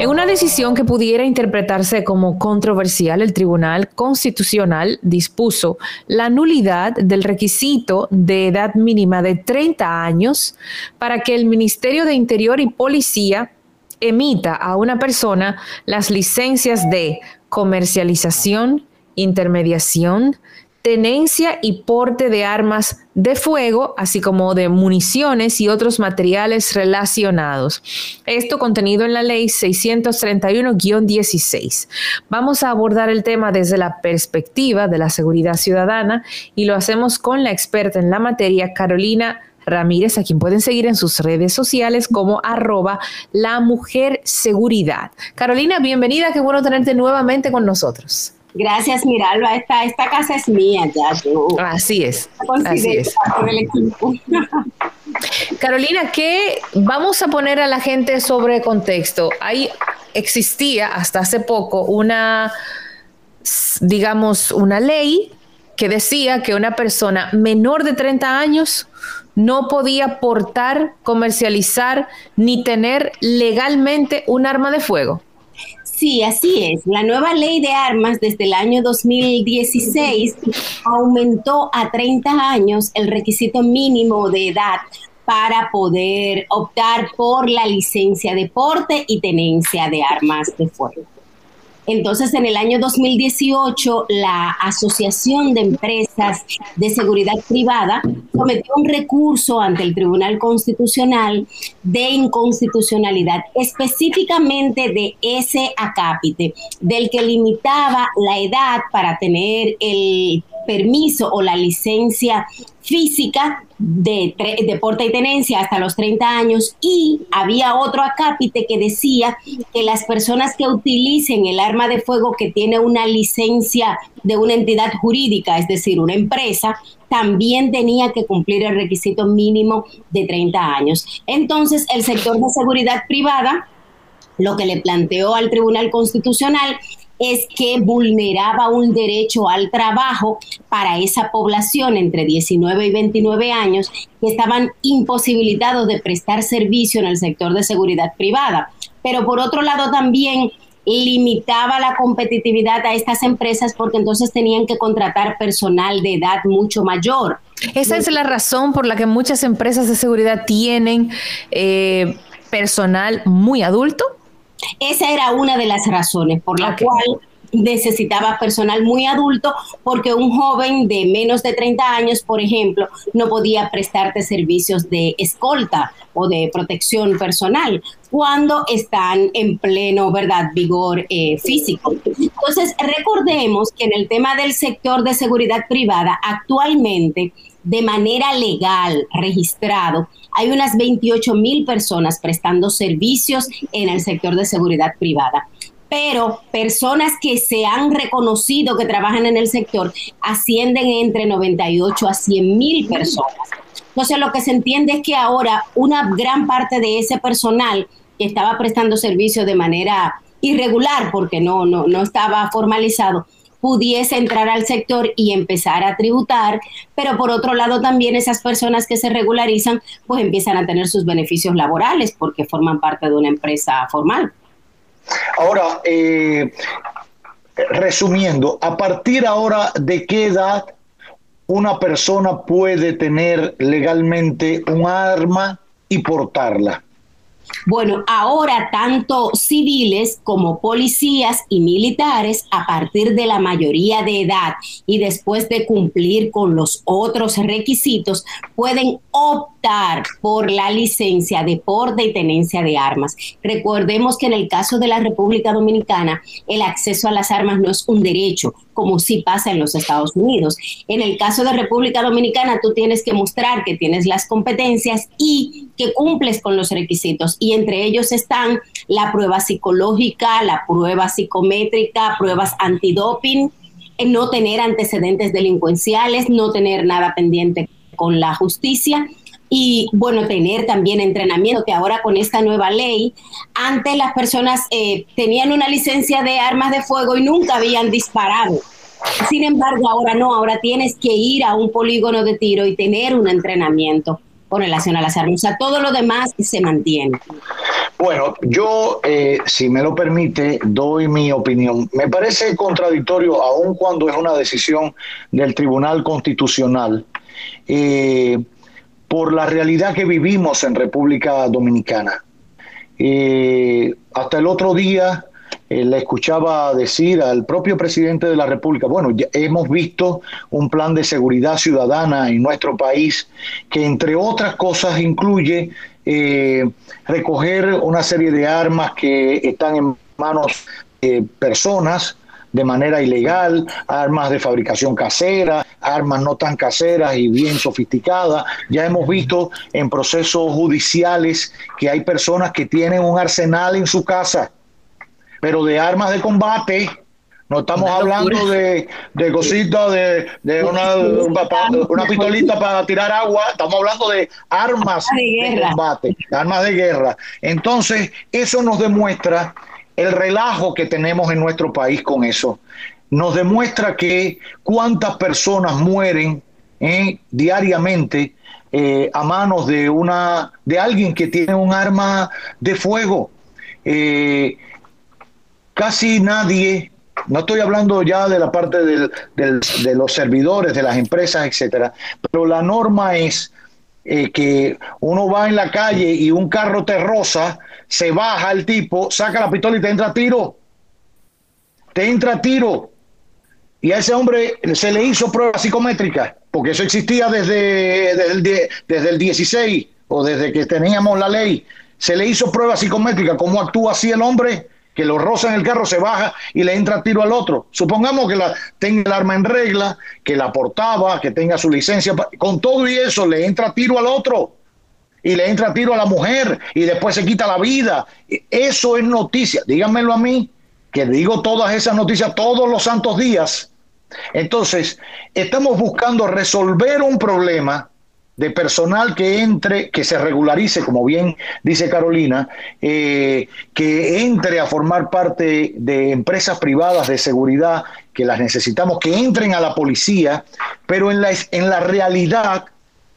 En una decisión que pudiera interpretarse como controversial, el Tribunal Constitucional dispuso la nulidad del requisito de edad mínima de 30 años para que el Ministerio de Interior y Policía emita a una persona las licencias de comercialización, intermediación, tenencia y porte de armas de fuego, así como de municiones y otros materiales relacionados. Esto contenido en la ley 631-16. Vamos a abordar el tema desde la perspectiva de la seguridad ciudadana y lo hacemos con la experta en la materia, Carolina Ramírez, a quien pueden seguir en sus redes sociales como arroba la mujer seguridad. Carolina, bienvenida, qué bueno tenerte nuevamente con nosotros. Gracias, Miralba. Esta, esta casa es mía ya. así es. Así es. Carolina, ¿qué vamos a poner a la gente sobre contexto? Ahí existía hasta hace poco una, digamos, una ley que decía que una persona menor de 30 años no podía portar, comercializar ni tener legalmente un arma de fuego. Sí, así es. La nueva ley de armas desde el año 2016 aumentó a 30 años el requisito mínimo de edad para poder optar por la licencia de porte y tenencia de armas de fuego. Entonces, en el año 2018, la Asociación de Empresas de Seguridad Privada sometió un recurso ante el Tribunal Constitucional de inconstitucionalidad, específicamente de ese acápite, del que limitaba la edad para tener el permiso o la licencia física de deporte y tenencia hasta los 30 años y había otro acápite que decía que las personas que utilicen el arma de fuego que tiene una licencia de una entidad jurídica, es decir, una empresa, también tenía que cumplir el requisito mínimo de 30 años. Entonces, el sector de seguridad privada lo que le planteó al Tribunal Constitucional es que vulneraba un derecho al trabajo para esa población entre 19 y 29 años que estaban imposibilitados de prestar servicio en el sector de seguridad privada. Pero por otro lado también limitaba la competitividad a estas empresas porque entonces tenían que contratar personal de edad mucho mayor. Esa es la razón por la que muchas empresas de seguridad tienen eh, personal muy adulto. Esa era una de las razones por la cual necesitaba personal muy adulto porque un joven de menos de 30 años, por ejemplo, no podía prestarte servicios de escolta o de protección personal cuando están en pleno, ¿verdad?, vigor eh, físico. Entonces, recordemos que en el tema del sector de seguridad privada, actualmente, de manera legal, registrado, hay unas 28 mil personas prestando servicios en el sector de seguridad privada. Pero personas que se han reconocido que trabajan en el sector ascienden entre 98 a 100 mil personas. Entonces lo que se entiende es que ahora una gran parte de ese personal que estaba prestando servicio de manera irregular, porque no, no, no estaba formalizado, pudiese entrar al sector y empezar a tributar, pero por otro lado también esas personas que se regularizan pues empiezan a tener sus beneficios laborales porque forman parte de una empresa formal. Ahora, eh, resumiendo, ¿a partir ahora de qué edad una persona puede tener legalmente un arma y portarla? Bueno, ahora tanto civiles como policías y militares, a partir de la mayoría de edad y después de cumplir con los otros requisitos, pueden optar por la licencia de porte y tenencia de armas. Recordemos que en el caso de la República Dominicana, el acceso a las armas no es un derecho, como sí pasa en los Estados Unidos. En el caso de República Dominicana, tú tienes que mostrar que tienes las competencias y que cumples con los requisitos. Y entre ellos están la prueba psicológica, la prueba psicométrica, pruebas antidoping, no tener antecedentes delincuenciales, no tener nada pendiente con la justicia y bueno, tener también entrenamiento, que ahora con esta nueva ley, antes las personas eh, tenían una licencia de armas de fuego y nunca habían disparado. Sin embargo, ahora no, ahora tienes que ir a un polígono de tiro y tener un entrenamiento con relación a las armas. Todo lo demás se mantiene. Bueno, yo, eh, si me lo permite, doy mi opinión. Me parece contradictorio, aun cuando es una decisión del Tribunal Constitucional, eh, por la realidad que vivimos en República Dominicana. Eh, hasta el otro día le escuchaba decir al propio presidente de la República, bueno, ya hemos visto un plan de seguridad ciudadana en nuestro país que entre otras cosas incluye eh, recoger una serie de armas que están en manos de personas de manera ilegal, armas de fabricación casera, armas no tan caseras y bien sofisticadas. Ya hemos visto en procesos judiciales que hay personas que tienen un arsenal en su casa, pero de armas de combate no estamos hablando de, de cositas, de, de una, una pistolita para tirar agua, estamos hablando de armas de, combate, armas de guerra. Entonces, eso nos demuestra el relajo que tenemos en nuestro país con eso. Nos demuestra que cuántas personas mueren eh, diariamente eh, a manos de una de alguien que tiene un arma de fuego. Eh, casi nadie no estoy hablando ya de la parte de los servidores, de las empresas, etcétera, pero la norma es eh, que uno va en la calle y un carro te roza, se baja el tipo, saca la pistola y te entra a tiro. Te entra a tiro. Y a ese hombre se le hizo prueba psicométrica, porque eso existía desde, el, desde el 16 o desde que teníamos la ley. Se le hizo prueba psicométrica. ¿Cómo actúa así el hombre? Que lo roza en el carro, se baja y le entra tiro al otro. Supongamos que la, tenga el arma en regla, que la portaba, que tenga su licencia. Con todo y eso, le entra tiro al otro. Y le entra tiro a la mujer y después se quita la vida. Eso es noticia. Díganmelo a mí, que digo todas esas noticias todos los santos días. Entonces, estamos buscando resolver un problema de personal que entre, que se regularice, como bien dice Carolina, eh, que entre a formar parte de empresas privadas de seguridad, que las necesitamos, que entren a la policía, pero en la, en la realidad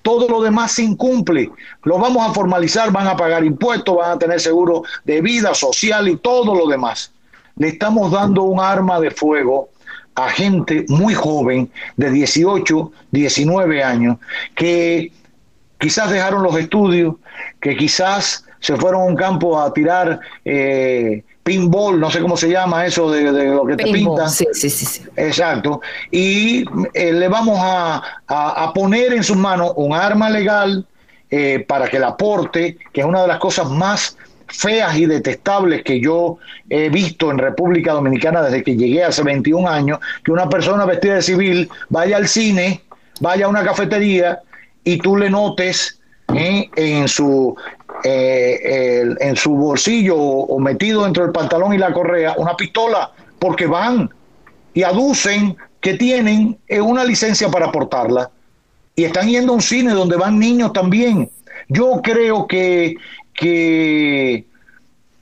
todo lo demás se incumple. Lo vamos a formalizar, van a pagar impuestos, van a tener seguro de vida social y todo lo demás. Le estamos dando un arma de fuego a gente muy joven, de 18, 19 años, que quizás dejaron los estudios, que quizás se fueron a un campo a tirar eh, pinball, no sé cómo se llama eso de, lo que te pintan. Sí, sí, sí, Exacto. Y eh, le vamos a, poner en sus manos un arma legal eh, para que la porte, que es una de las cosas más feas y detestables que yo he visto en República Dominicana desde que llegué hace 21 años, que una persona vestida de civil vaya al cine, vaya a una cafetería y tú le notes eh, en su eh, en su bolsillo o, metido dentro del pantalón y la correa una pistola porque van y aducen que tienen eh, una licencia para portarla y están yendo a un cine donde van niños también. Yo creo que, que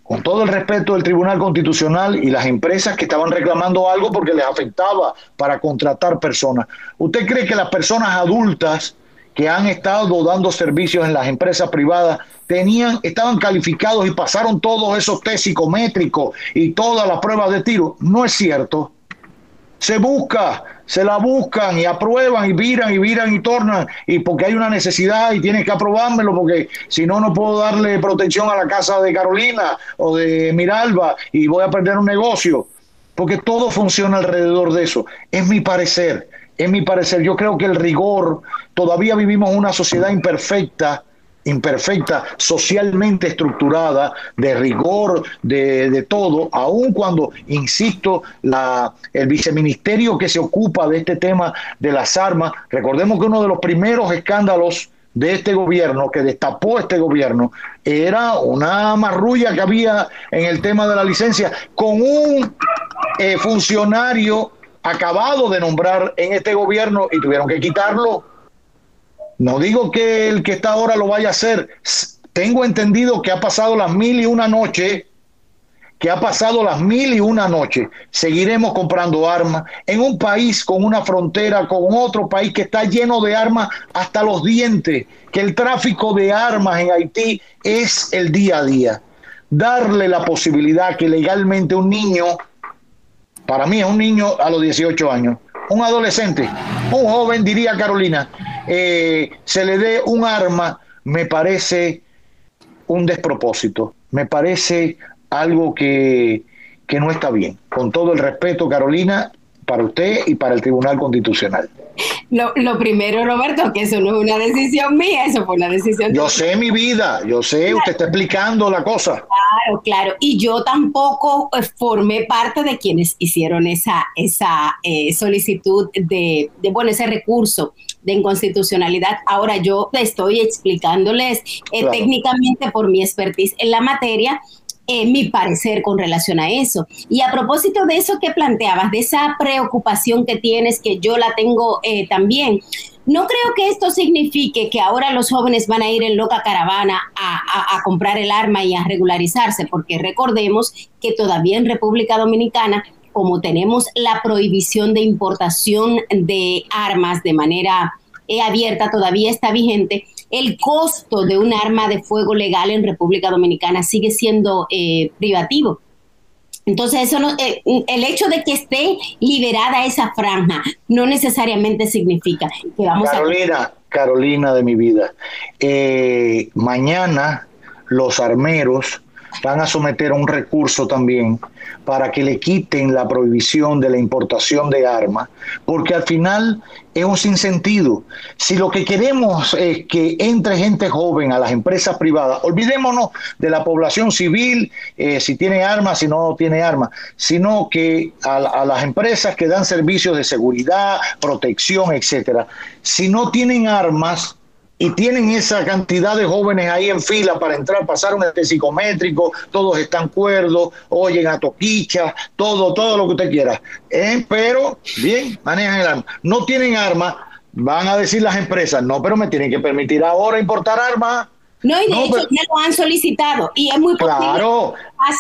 con todo el respeto del Tribunal Constitucional y las empresas que estaban reclamando algo porque les afectaba para contratar personas. ¿Usted cree que las personas adultas que han estado dando servicios en las empresas privadas tenían, estaban calificados y pasaron todos esos test psicométricos y todas las pruebas de tiro. No es cierto. Se busca, se la buscan y aprueban y viran y viran y tornan y porque hay una necesidad y tienes que aprobármelo porque si no, no puedo darle protección a la casa de Carolina o de Miralba y voy a perder un negocio. Porque todo funciona alrededor de eso. Es mi parecer en mi parecer. Yo creo que el rigor, todavía vivimos una sociedad imperfecta, imperfecta, socialmente estructurada, de rigor, de, todo, aun cuando, insisto, la, el viceministerio que se ocupa de este tema de las armas, recordemos que uno de los primeros escándalos de este gobierno, que destapó este gobierno, era una marrulla que había en el tema de la licencia con un eh, funcionario acabado de nombrar en este gobierno y tuvieron que quitarlo. No digo que el que está ahora lo vaya a hacer. Tengo entendido que ha pasado las mil y una noche, que ha pasado las mil y una noche. Seguiremos comprando armas en un país con una frontera con otro país que está lleno de armas hasta los dientes, que el tráfico de armas en Haití es el día a día. darle la posibilidad que legalmente un niño, para mí es un niño a los 18 años, un adolescente, un joven, diría Carolina, eh, se le dé un arma, me parece un despropósito, me parece algo que, que no está bien. Con todo el respeto, Carolina, para usted y para el Tribunal Constitucional. Lo, lo, primero, Roberto, que eso no es una decisión mía, eso fue una decisión. Yo sé mi vida, yo sé, usted está explicando la cosa. Claro, claro. Y yo tampoco eh, formé parte de quienes hicieron esa, esa eh, solicitud de, de, bueno, ese recurso de inconstitucionalidad. Ahora yo estoy explicándoles eh, claro. técnicamente por mi expertise en la materia eh, mi parecer con relación a eso. Y a propósito de eso que planteabas, de esa preocupación que tienes, que yo la tengo eh, también, no creo que esto signifique que ahora los jóvenes van a ir en loca caravana a, a, a, comprar el arma y a regularizarse, porque recordemos que todavía en República Dominicana, como tenemos la prohibición de importación de armas de manera eh, abierta, todavía está vigente, el costo de un arma de fuego legal en República Dominicana sigue siendo eh, privativo. Entonces, eso no, eh, el hecho de que esté liberada esa franja no necesariamente significa que vamos Carolina, a... Carolina de mi vida, eh, mañana los armeros van a someter un recurso también para que le quiten la prohibición de la importación de armas, porque al final es un sinsentido. Si lo que queremos es que entre gente joven a las empresas privadas, olvidémonos de la población civil, eh, si tiene armas, si no tiene armas, sino que a, a, las empresas que dan servicios de seguridad, protección, etcétera, si no tienen armas, y tienen esa cantidad de jóvenes ahí en fila para entrar, pasar un psicométrico, todos están cuerdos, oyen a toquicha, todo, todo lo que usted quiera. ¿Eh? Pero, bien, manejan el arma. No tienen armas, van a decir las empresas, no, pero me tienen que permitir ahora importar armas. No, y de no, hecho pero, ya lo han solicitado y es muy Claro,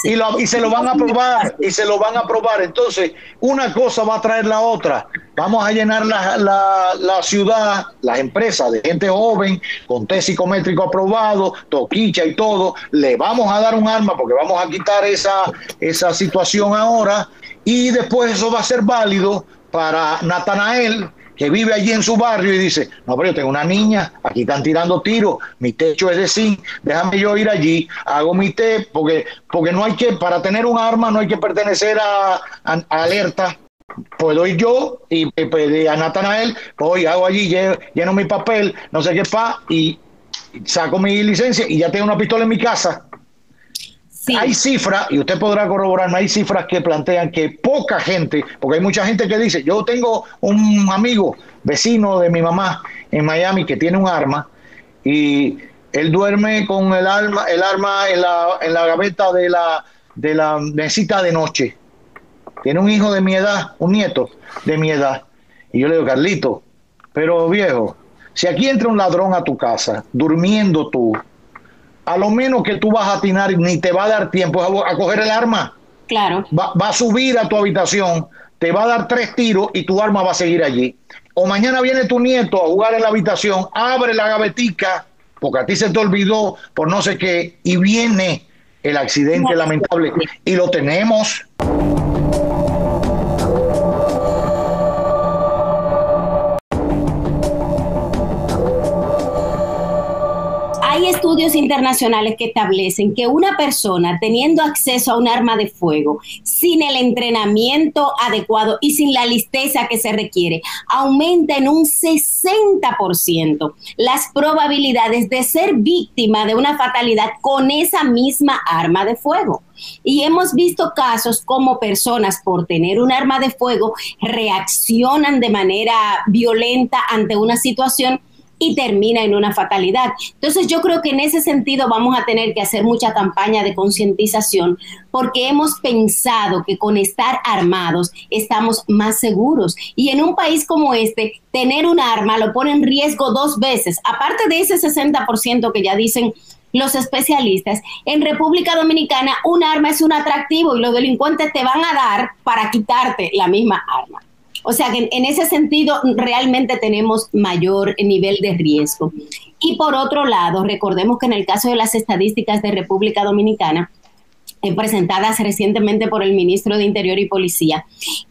y, lo, y, se lo van a aprobar, y se lo van a aprobar. Entonces, una cosa va a traer la otra. Vamos a llenar la, la, la ciudad, las empresas de gente joven, con test psicométrico aprobado, toquicha y todo. Le vamos a dar un arma porque vamos a quitar esa, esa situación ahora. Y después eso va a ser válido para Natanael, que vive allí en su barrio y dice, no, pero yo tengo una niña, aquí están tirando tiros, mi techo es de zinc, déjame yo ir allí, hago mi té, porque, porque no hay que, para tener un arma no hay que pertenecer a, alerta, puedo ir yo y pedir a Natanael, pues hago allí, lleno, lleno mi papel, no sé qué pa, y saco mi licencia y ya tengo una pistola en mi casa. Hay cifras, y usted podrá corroborarme, hay cifras que plantean que poca gente, porque hay mucha gente que dice, yo tengo un amigo, vecino de mi mamá en Miami, que tiene un arma, y él duerme con el arma, el arma en la, en la gaveta de la, de la mesita de noche. Tiene un hijo de mi edad, un nieto de mi edad. Y yo le digo, Carlito, pero viejo, si aquí entra un ladrón a tu casa, durmiendo tú, a lo menos que tú vas a atinar ni te va a dar tiempo a, a coger el arma. Claro. Va, va, a subir a tu habitación, te va a dar tres tiros y tu arma va a seguir allí. O mañana viene tu nieto a jugar en la habitación, abre la gavetica, porque a ti se te olvidó por no sé qué, y viene el accidente lamentable. Y lo tenemos. Hay estudios internacionales que establecen que una persona teniendo acceso a un arma de fuego sin el entrenamiento adecuado y sin la listeza que se requiere, aumenta en un 60% las probabilidades de ser víctima de una fatalidad con esa misma arma de fuego. Y hemos visto casos como personas por tener un arma de fuego reaccionan de manera violenta ante una situación y termina en una fatalidad. Entonces yo creo que en ese sentido vamos a tener que hacer mucha campaña de concientización porque hemos pensado que con estar armados estamos más seguros. Y en un país como este, tener un arma lo pone en riesgo dos veces. Aparte de ese 60% que ya dicen los especialistas, en República Dominicana un arma es un atractivo y los delincuentes te van a dar para quitarte la misma arma. O sea que en ese sentido realmente tenemos mayor nivel de riesgo. Y por otro lado, recordemos que en el caso de las estadísticas de República Dominicana, eh, presentadas recientemente por el ministro de Interior y Policía,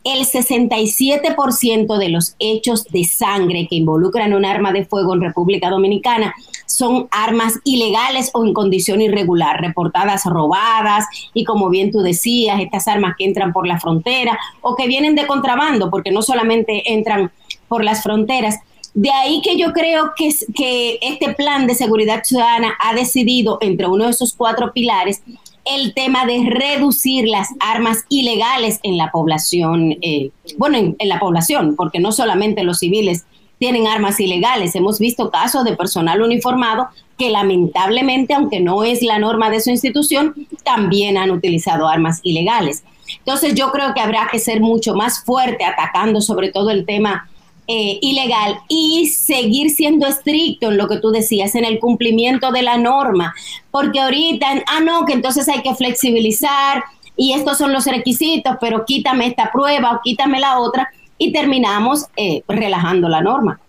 el 67% de los hechos de sangre que involucran un arma de fuego en República Dominicana son armas ilegales o en condición irregular, reportadas robadas y como bien tú decías, estas armas que entran por la frontera o que vienen de contrabando, porque no solamente entran por las fronteras. De ahí que yo creo que, que este plan de seguridad ciudadana ha decidido, entre uno de esos cuatro pilares, el tema de reducir las armas ilegales en la población, eh, bueno, en, la población, porque no solamente los civiles tienen armas ilegales, hemos visto casos de personal uniformado que lamentablemente, aunque no es la norma de su institución, también han utilizado armas ilegales. Entonces yo creo que habrá que ser mucho más fuerte atacando sobre todo el tema eh, ilegal y seguir siendo estricto en lo que tú decías, en el cumplimiento de la norma, porque ahorita, ah, no, que entonces hay que flexibilizar y estos son los requisitos, pero quítame esta prueba o quítame la otra y terminamos eh, relajando la norma.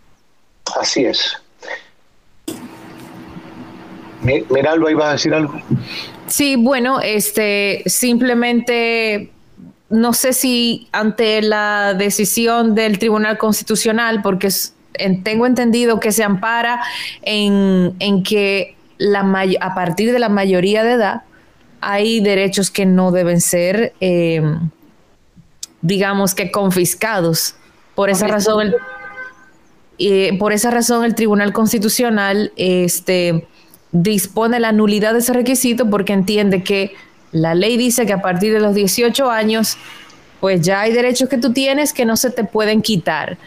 Así es. Miralba, iba a decir algo. Sí, bueno, este, simplemente no sé si ante la decisión del Tribunal Constitucional, porque tengo entendido que se ampara en, que la a partir de la mayoría de edad hay derechos que no deben ser, em, digamos que confiscados. Por esa razón, el, por esa razón el Tribunal Constitucional este, dispone la nulidad de ese requisito porque entiende que la ley dice que a partir de los 18 años, pues ya hay derechos que tú tienes que no se te pueden quitar.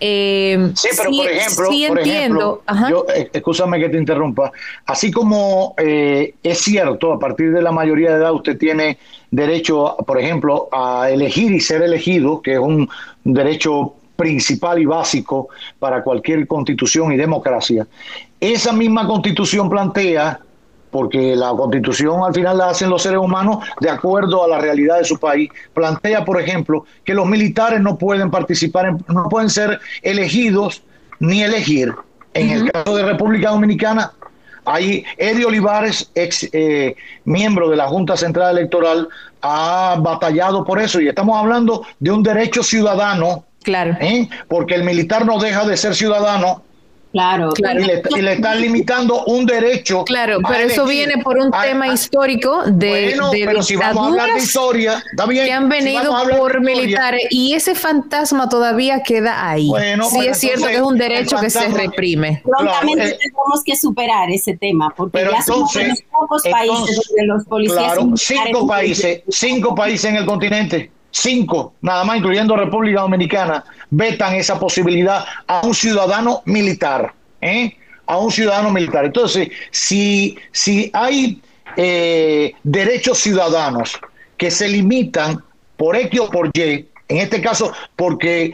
Eh, sí, pero por ejemplo, sí entiendo. yo, eh, escúchame que te interrumpa. Así como eh, es cierto, a partir de la mayoría de edad usted tiene derecho, por ejemplo, a elegir y ser elegido, que es un derecho principal y básico para cualquier constitución y democracia. Esa misma constitución plantea porque la constitución al final la hacen los seres humanos de acuerdo a la realidad de su país. Plantea, por ejemplo, que los militares no pueden participar, no pueden ser elegidos ni elegir. En el caso de República Dominicana, hay Eddie Olivares, ex eh, miembro de la Junta Central Electoral, ha batallado por eso y estamos hablando de un derecho ciudadano. Claro. ¿eh? Porque el militar no deja de ser ciudadano Claro, Y, le, están limitando un derecho. Claro, pero eso viene por un tema histórico de, bueno, pero si vamos a hablar de historia, está bien, que han venido por militares y ese fantasma todavía queda ahí. Bueno, sí es cierto que es un derecho que se reprime. Prontamente eh, tenemos que superar ese tema porque ya somos los pocos países donde los policías claro, cinco países, cinco países en el continente cinco, nada más incluyendo República Dominicana, vetan esa posibilidad a un ciudadano militar, ¿eh? a un ciudadano militar. Entonces, si, si hay eh, derechos ciudadanos que se limitan por X o por Y, en este caso porque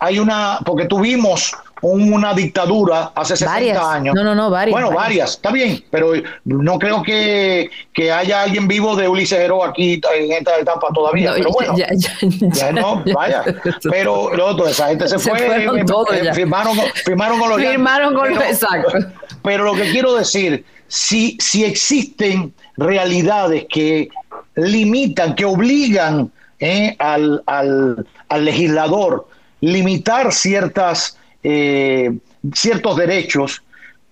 hay una, porque tuvimos una dictadura hace 60 años. No, no, no, varias. Bueno, varias. está bien, pero no creo que, haya alguien vivo de Ulises Heró aquí en esta etapa todavía. pero bueno, ya, no, vaya. Pero lo otro, esa gente se, fue, eh, eh, firmaron, firmaron con los Firmaron con los, exacto. Pero lo que quiero decir, si, si existen realidades que limitan, que obligan eh, al, al, al legislador limitar ciertas eh, ciertos derechos,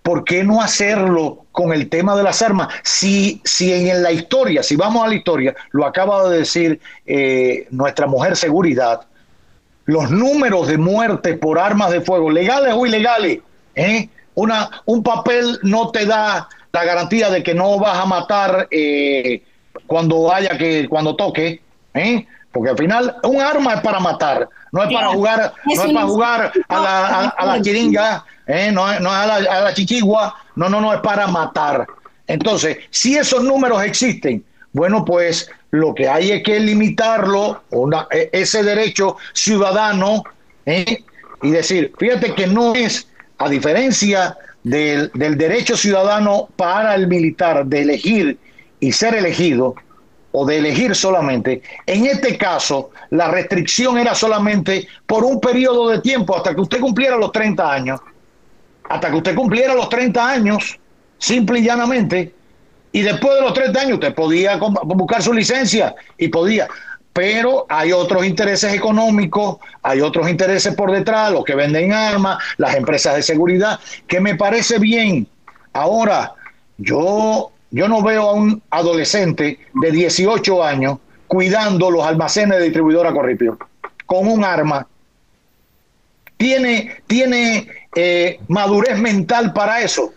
¿por qué no hacerlo con el tema de las armas? Si, si en la historia, si vamos a la historia, lo acaba de decir eh, nuestra mujer seguridad, los números de muerte por armas de fuego, legales o ilegales, ¿eh? Una, un papel no te da la garantía de que no vas a matar cuando haya que, cuando toque, porque al final un arma es para matar, no es para jugar, no es para jugar a la, a, la chiringa, ¿eh? no, es, no a, la, a la chichigua, no, no, no, es para matar. Entonces, si esos números existen, bueno, pues lo que hay es que limitarlo, e, ese derecho ciudadano, ¿eh? y decir, fíjate que no es, a diferencia del, del derecho ciudadano para el militar de elegir y ser elegido, o de elegir solamente. En este caso, la restricción era solamente por un periodo de tiempo hasta que usted cumpliera los 30 años. Hasta que usted cumpliera los 30 años, simple y llanamente. Y después de los 30 años usted podía buscar su licencia y podía. Pero hay otros intereses económicos, hay otros intereses por detrás, los que venden armas, las empresas de seguridad, que me parece bien. Ahora, yo, yo no veo a un adolescente de 18 años cuidando los almacenes de distribuidora Corripio con un arma. Tiene, tiene eh, madurez mental para eso.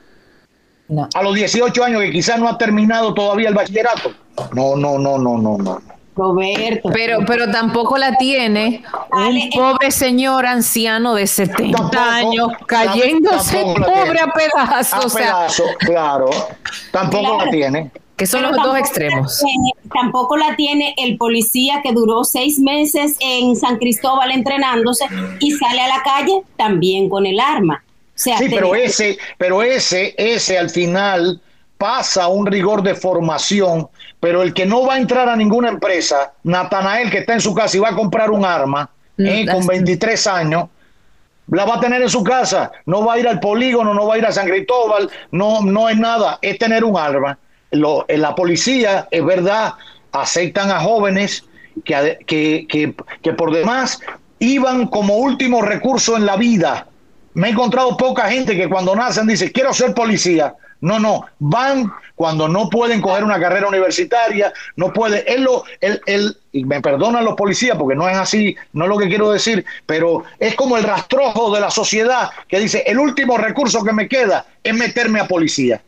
A los 18 años que quizás no ha terminado todavía el bachillerato. No, no, no, no, no, no. Roberto. Pero, pero tampoco la tiene un pobre señor anciano de 70 años cayéndose pobre a pedazos. claro. Tampoco la tiene. Que son los dos extremos. tampoco la tiene el policía que duró seis meses en San Cristóbal entrenándose y sale a la calle también con el arma. sí, pero ese, pero ese, ese al final pasa un rigor de formación, pero el que no va a entrar a ninguna empresa, Natanael que está en su casa y va a comprar un arma eh, con 23 años, la va a tener en su casa, no va a ir al polígono, no va a ir a San Cristóbal, no, no es nada, es tener un arma lo, en la policía, es verdad, aceptan a jóvenes que, que, que, por demás iban como último recurso en la vida. Me he encontrado poca gente que cuando nacen dice, quiero ser policía. No, no, van cuando no pueden coger una carrera universitaria, no puede, él lo, él, él, y me perdonan los policías porque no es así, no es lo que quiero decir, pero es como el rastrojo de la sociedad que dice, el último recurso que me queda es meterme a policía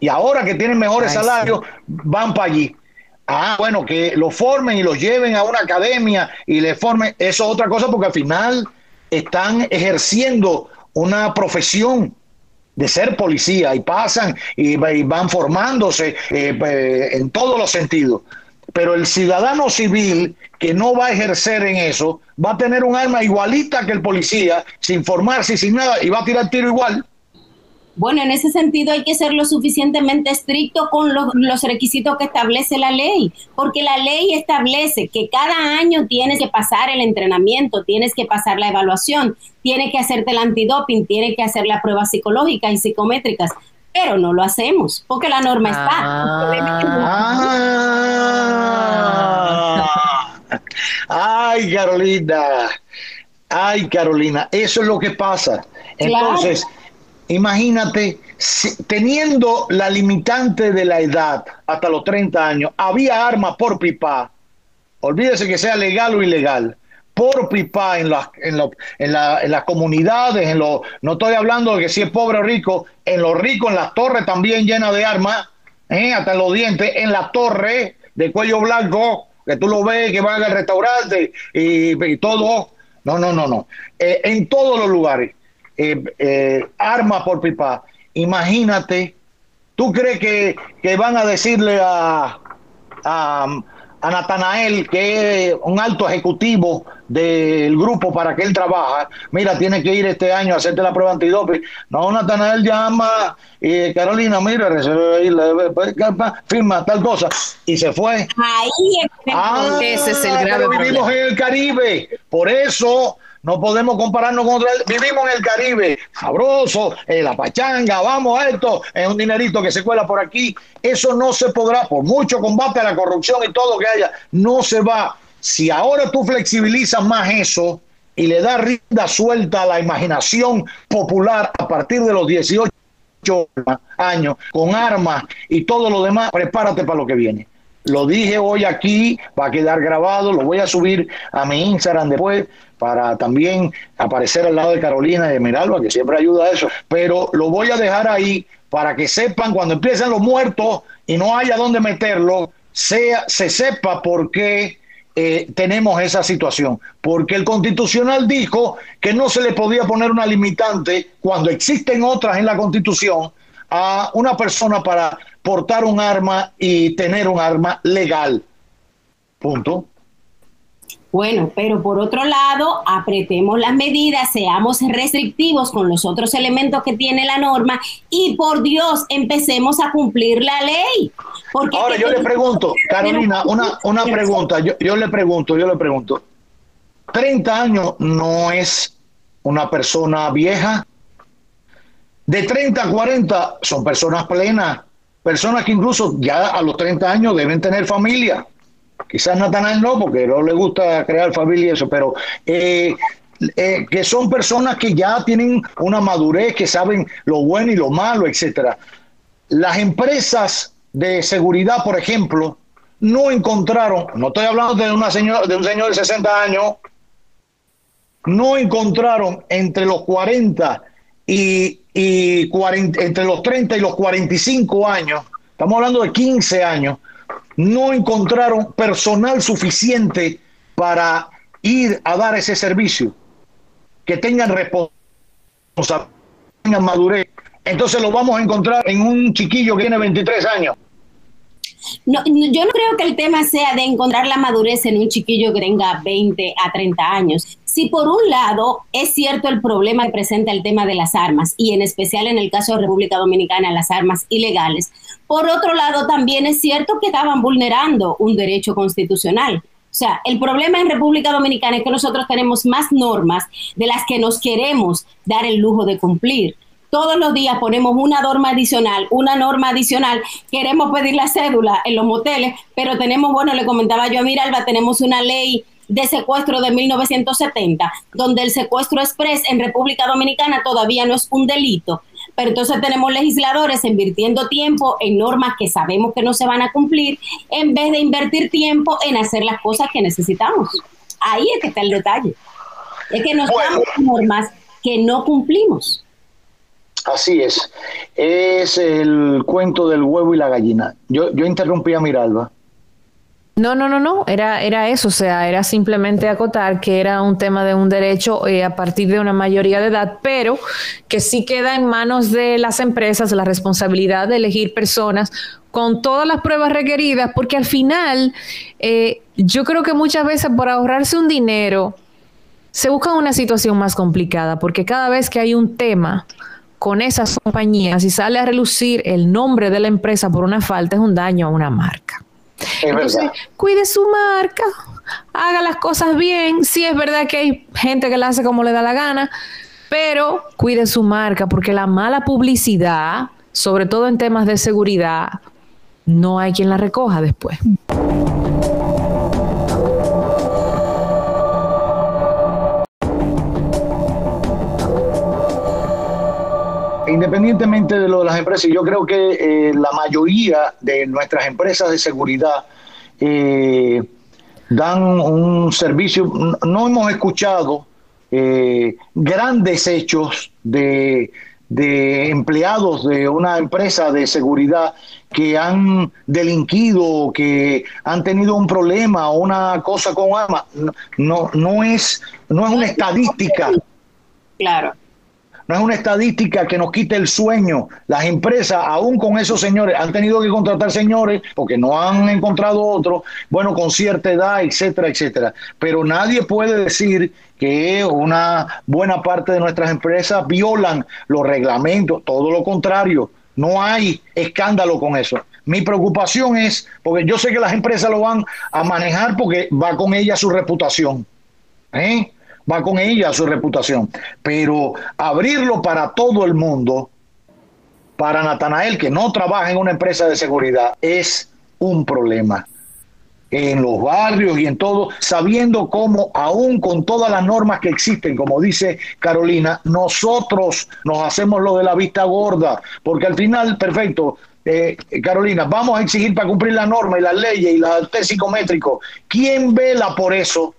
y ahora que tienen mejores salarios, van para allí. Ah, bueno, que lo formen y los lleven a una academia y le formen, eso es otra cosa porque al final están ejerciendo una profesión de ser policía y pasan y, van formándose eh, en todos los sentidos. Pero el ciudadano civil que no va a ejercer en eso va a tener un arma igualita que el policía, sin formarse y sin nada, y va a tirar tiro igual. Bueno, en ese sentido hay que ser lo suficientemente estricto con los, requisitos que establece la ley, porque la ley establece que cada año tienes que pasar el entrenamiento, tienes que pasar la evaluación, tienes que hacerte el antidoping, tienes que hacer las pruebas psicológicas y psicométricas, pero no lo hacemos porque la norma está. Ah. Ay, Carolina. Ay, Carolina, eso es lo que pasa. Entonces, Imagínate, teniendo la limitante de la edad hasta los 30 años, había armas por pipa, olvídese que sea legal o ilegal, por pipa en las, en, en, las comunidades, en lo, no estoy hablando de que si es pobre o rico, en los ricos, en las torres también llenas de armas, ¿eh? hasta los dientes, en la torre de cuello blanco, que tú lo ves, que van al restaurante y, todo. No, no, no, no. Eh, en todos los lugares eh, eh, armas por pipa. Imagínate, ¿tú crees que, que van a decirle a, a, a, Natanael, que es un alto ejecutivo del grupo para que él trabaja, mira, tiene que ir este año a hacerte la prueba antidoping? No, Natanael llama, y Carolina, mira, firma tal cosa, y se fue. Ahí ah, ese es el grave Vivimos en el Caribe, por eso no podemos compararnos con otros. Vivimos en el Caribe, sabroso, en la pachanga, vamos a esto, es un dinerito que se cuela por aquí. Eso no se podrá, por mucho combate a la corrupción y todo que haya, no se va. Si ahora tú flexibilizas más eso y le das rienda suelta a la imaginación popular a partir de los 18 años, con armas y todo lo demás, prepárate para lo que viene. Lo dije hoy aquí, va a quedar grabado, lo voy a subir a mi Instagram después para también aparecer al lado de Carolina y de Miralba, que siempre ayuda a eso, pero lo voy a dejar ahí para que sepan cuando empiecen los muertos y no haya dónde meterlo, sea, se sepa por qué eh, tenemos esa situación. Porque el constitucional dijo que no se le podía poner una limitante cuando existen otras en la constitución a una persona para portar un arma y tener un arma legal. Punto. Bueno, pero por otro lado, apretemos las medidas, seamos restrictivos con los otros elementos que tiene la norma y por Dios, empecemos a cumplir la ley. Porque Ahora yo le pregunto, Carolina, una, una pregunta, yo, yo le pregunto, yo le pregunto, 30 años no es una persona vieja, de 30 a 40 son personas plenas, personas que incluso ya a los 30 años deben tener familia. Quizás Natanael no, porque no le gusta crear familia y eso, pero eh, eh, que son personas que ya tienen una madurez, que saben lo bueno y lo malo, etcétera. Las empresas de seguridad, por ejemplo, no encontraron, no estoy hablando de, una señora, de un señor de 60 años, no encontraron entre los 40 y, entre los 30 y los 45 años, estamos hablando de 15 años, no encontraron personal suficiente para ir a dar ese servicio, que tengan responsabilidad, tengan madurez. Entonces lo vamos a encontrar en un chiquillo que tiene 23 años no, yo no creo que el tema sea de encontrar la madurez en un chiquillo que tenga 20 a 30 años. Si por un lado es cierto el problema que presenta el tema de las armas, y en especial en el caso de República Dominicana, las armas ilegales, por otro lado también es cierto que estaban vulnerando un derecho constitucional. O sea, el problema en República Dominicana es que nosotros tenemos más normas de las que nos queremos dar el lujo de cumplir todos los días ponemos una norma adicional, una norma adicional, queremos pedir la cédula en los moteles, pero tenemos, bueno, le comentaba yo a Miralba, tenemos una ley de secuestro de 1970, donde el secuestro express en República Dominicana todavía no es un delito. Pero entonces tenemos legisladores invirtiendo tiempo en normas que sabemos que no se van a cumplir, en vez de invertir tiempo en hacer las cosas que necesitamos. Ahí es que está el detalle. Es que nos damos normas que no cumplimos. Así es. Es el cuento del huevo y la gallina. Yo, yo interrumpí a Miralba. No, no, no, no, era, era eso, o sea, era simplemente acotar que era un tema de un derecho eh, a partir de una mayoría de edad, pero que sí queda en manos de las empresas la responsabilidad de elegir personas con todas las pruebas requeridas, porque al final eh, yo creo que muchas veces por ahorrarse un dinero se busca una situación más complicada, porque cada vez que hay un tema, con esas compañías y sale a relucir el nombre de la empresa por una falta es un daño a una marca. Entonces, cuide su marca, haga las cosas bien. Sí es verdad que hay gente que la hace como le da la gana, pero cuide su marca porque la mala publicidad, sobre todo en temas de seguridad, no hay quien la recoja después. Independientemente de lo de las empresas, yo creo que eh, la mayoría de nuestras empresas de seguridad eh, dan un servicio. No hemos escuchado eh, grandes hechos de, de empleados de una empresa de seguridad que han delinquido, que han tenido un problema o una cosa con armas. No, no, es, no es una estadística. Claro no es una estadística que nos quite el sueño. Las empresas, aún con esos señores, han tenido que contratar señores porque no han encontrado otros, bueno, con cierta edad, etcétera, etcétera. Pero nadie puede decir que una buena parte de nuestras empresas violan los reglamentos, todo lo contrario. No hay escándalo con eso. Mi preocupación es, porque yo sé que las empresas lo van a manejar porque va con ella su reputación. ¿eh? Va con ella su reputación. Pero abrirlo para todo el mundo, para Natanael, que no trabaja en una empresa de seguridad, es un problema. En los barrios y en todo, sabiendo cómo, aún con todas las normas que existen, como dice Carolina, nosotros nos hacemos lo de la vista gorda, porque al final, perfecto, eh, Carolina, vamos a exigir para cumplir la norma y las leyes y la test psicométrico. ¿Quién vela por eso?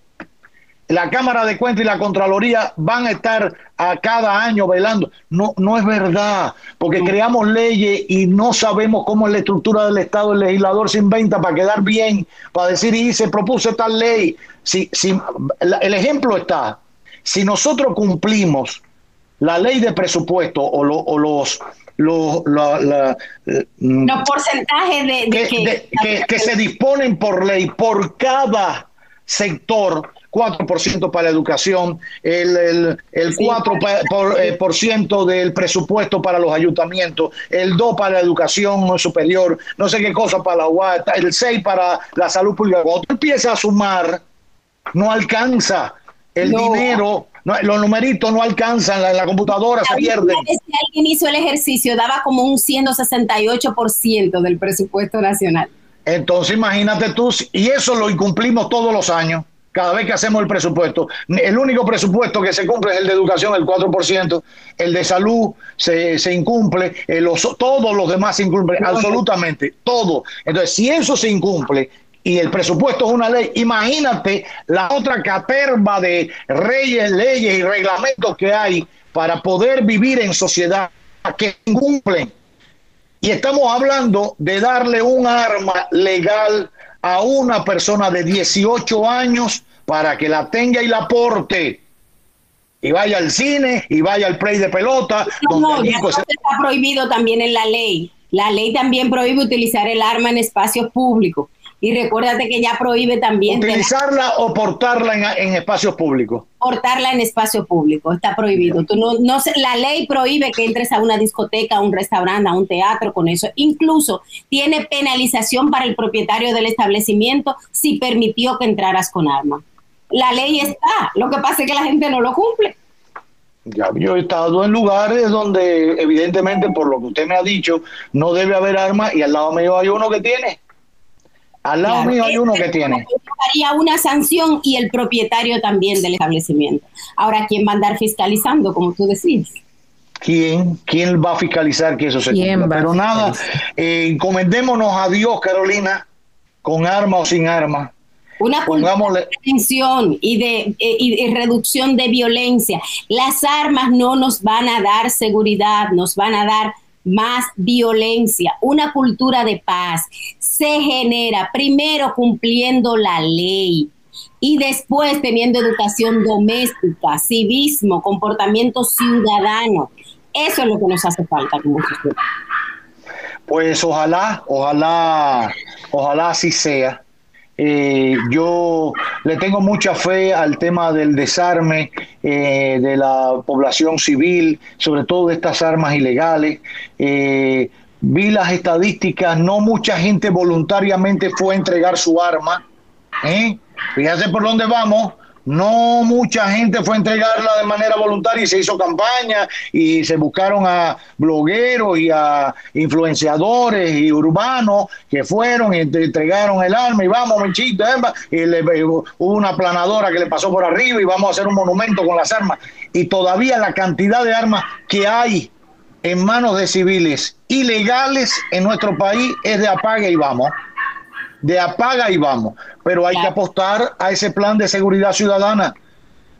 La Cámara de Cuentas y la Contraloría van a estar a cada año velando. No, no es verdad, porque creamos leyes y no sabemos cómo es la estructura del Estado. El legislador se inventa para quedar bien, para decir, y se propuso tal ley. Si, si, el ejemplo está, si nosotros cumplimos la ley de presupuesto o, los los, mm, porcentajes de, que, se disponen por ley por cada sector 4% para la educación, el, el, el 4% por, eh, por ciento del presupuesto para los ayuntamientos, el 2% para la educación superior, no sé qué cosa para la UAT, el 6% para la salud pública. Cuando tú empiezas a sumar, no alcanza el dinero los numeritos no alcanzan, la, la computadora se pierde. Si alguien hizo el ejercicio, daba como un 168% del presupuesto nacional. Entonces imagínate tú, y eso lo incumplimos todos los años, cada vez que hacemos el presupuesto. El único presupuesto que se cumple es el de educación, el 4%, el de salud se, se incumple, eh, todos los demás se incumplen, absolutamente, todo. Entonces, si eso se incumple, y el presupuesto es una ley, imagínate la otra caterva de reyes, leyes y reglamentos que hay para poder vivir en sociedad que incumplen. Y estamos hablando de darle un arma legal a una persona de 18 años para que la tenga y la porte. Y vaya al cine y vaya al play de pelota. No, eso está prohibido también en la ley. La ley también prohíbe utilizar el arma en espacios públicos. Y recuérdate que ya prohíbe también... Utilizarla o portarla en, espacios públicos. Portarla en espacio público, está prohibido. Tú no, no, la ley prohíbe que entres a una discoteca, a un restaurante, a un teatro con eso. Incluso tiene penalización para el propietario del establecimiento si permitió que entraras con arma. La ley está, lo que pasa es que la gente no lo cumple. Ya, yo he estado en lugares donde evidentemente por lo que usted me ha dicho no debe haber arma y al lado mío hay uno que tiene. Al lado mío hay uno que tiene. Haría una sanción y el propietario también del establecimiento. Ahora, ¿quién va a andar fiscalizando, como tú decís? ¿Quién? ¿Quién va a fiscalizar que eso se cumpla? Pero nada, eh, encomendémonos a Dios, Carolina, con arma o sin arma. Una de prevención y de, eh, y de reducción de violencia. Las armas no nos van a dar seguridad, nos van a dar más violencia. Una cultura de paz se genera primero cumpliendo la ley y después teniendo educación doméstica, civismo, comportamiento ciudadano. Eso es lo que nos hace falta como Pues ojalá, ojalá, ojalá así sea. Eh, yo le tengo mucha fe al tema del desarme eh, de la población civil, sobre todo de estas armas ilegales. Eh, vi las estadísticas, no mucha gente voluntariamente fue a entregar su arma. Fíjate por dónde vamos. No mucha gente fue a entregarla de manera voluntaria y se hizo campaña y se buscaron a blogueros y a influenciadores y urbanos que fueron y entregaron el arma y vamos, Menchito, y le, hubo una planadora que le pasó por arriba y vamos a hacer un monumento con las armas. Y todavía la cantidad de armas que hay en manos de civiles ilegales en nuestro país es de apaga y vamos de apaga y vamos. Pero hay que apostar a ese plan de seguridad ciudadana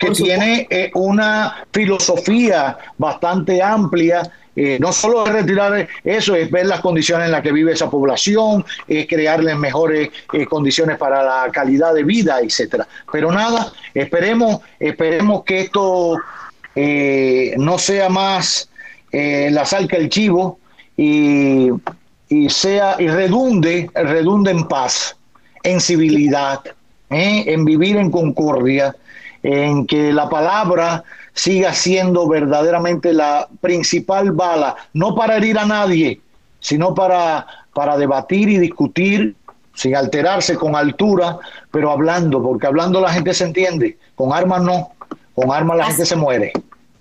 que tiene eh, una filosofía bastante amplia. Eh, no solo es retirar eso, es ver las condiciones en las que vive esa población, es crearles mejores eh, condiciones para la calidad de vida, etcétera. Pero nada, esperemos, esperemos que esto no sea más la sal que el chivo y y sea y redunde, redunde en paz, en civilidad, ¿eh? en vivir en concordia, en que la palabra siga siendo verdaderamente la principal bala, no para herir a nadie, sino para, para debatir y discutir sin alterarse, con altura, pero hablando, porque hablando la gente se entiende, con armas no, con armas la gente se muere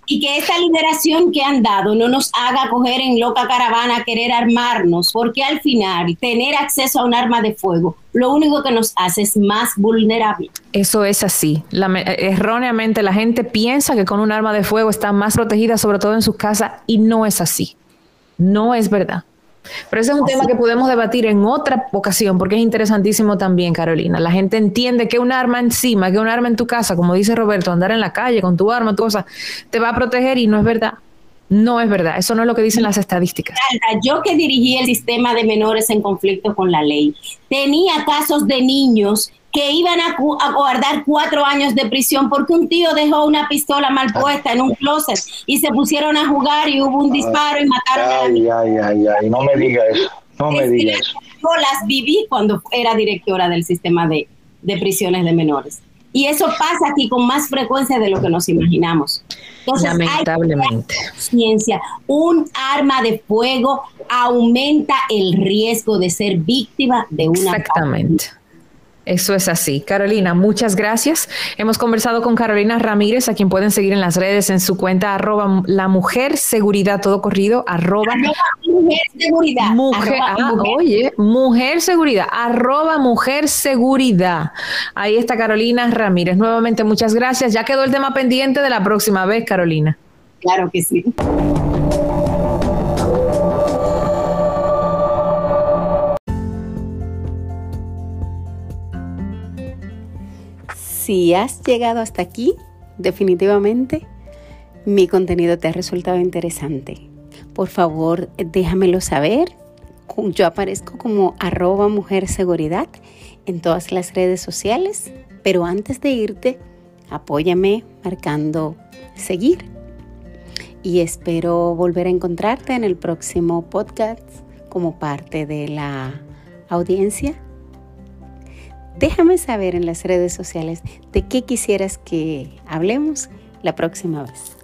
y que esta liberación que han dado no nos haga coger en loca caravana a querer armarnos, porque al final tener acceso a un arma de fuego lo único que nos hace es más vulnerable. Eso es así. erróneamente la gente piensa que con un arma de fuego está más protegida, sobre todo en sus casas, y no es así. No es verdad. Pero ese es un tema que podemos debatir en otra ocasión porque es interesantísimo también, Carolina. La gente entiende que un arma encima, que un arma en tu casa, como dice Roberto, andar en la calle con tu arma, tu cosa, te va a proteger y no es verdad. No es verdad, eso no es lo que dicen las estadísticas. Yo que dirigí el sistema de menores en conflicto con la ley, tenía casos de niños que iban a, guardar cuatro años de prisión porque un tío dejó una pistola mal ah. puesta en un closet y se pusieron a jugar y hubo un disparo y mataron a Ay, ay, ay, ay, no me diga eso, no me diga eso. Yo las viví cuando era directora del sistema de, de prisiones de menores. Y eso pasa aquí con más frecuencia de lo que nos imaginamos. Lamentablemente. Ciencia, un arma de fuego aumenta el riesgo de ser víctima de una. Exactamente. Eso es así. Carolina, muchas gracias. Hemos conversado con Carolina Ramírez, a quien pueden seguir en las redes en su cuenta arroba la mujer seguridad, todo corrido, arroba, mujer seguridad. Ah, oye, mujer seguridad, arroba mujer seguridad. Ahí está Carolina Ramírez. Nuevamente, muchas gracias. Ya quedó el tema pendiente de la próxima vez, Carolina. Claro que sí. Si has llegado hasta aquí, definitivamente mi contenido te ha resultado interesante. Por favor, déjamelo saber. Yo aparezco como arroba mujer seguridad en todas las redes sociales, pero antes de irte, apóyame marcando seguir. Y espero volver a encontrarte en el próximo podcast como parte de la audiencia Déjame saber en las redes sociales de qué quisieras que hablemos la próxima vez.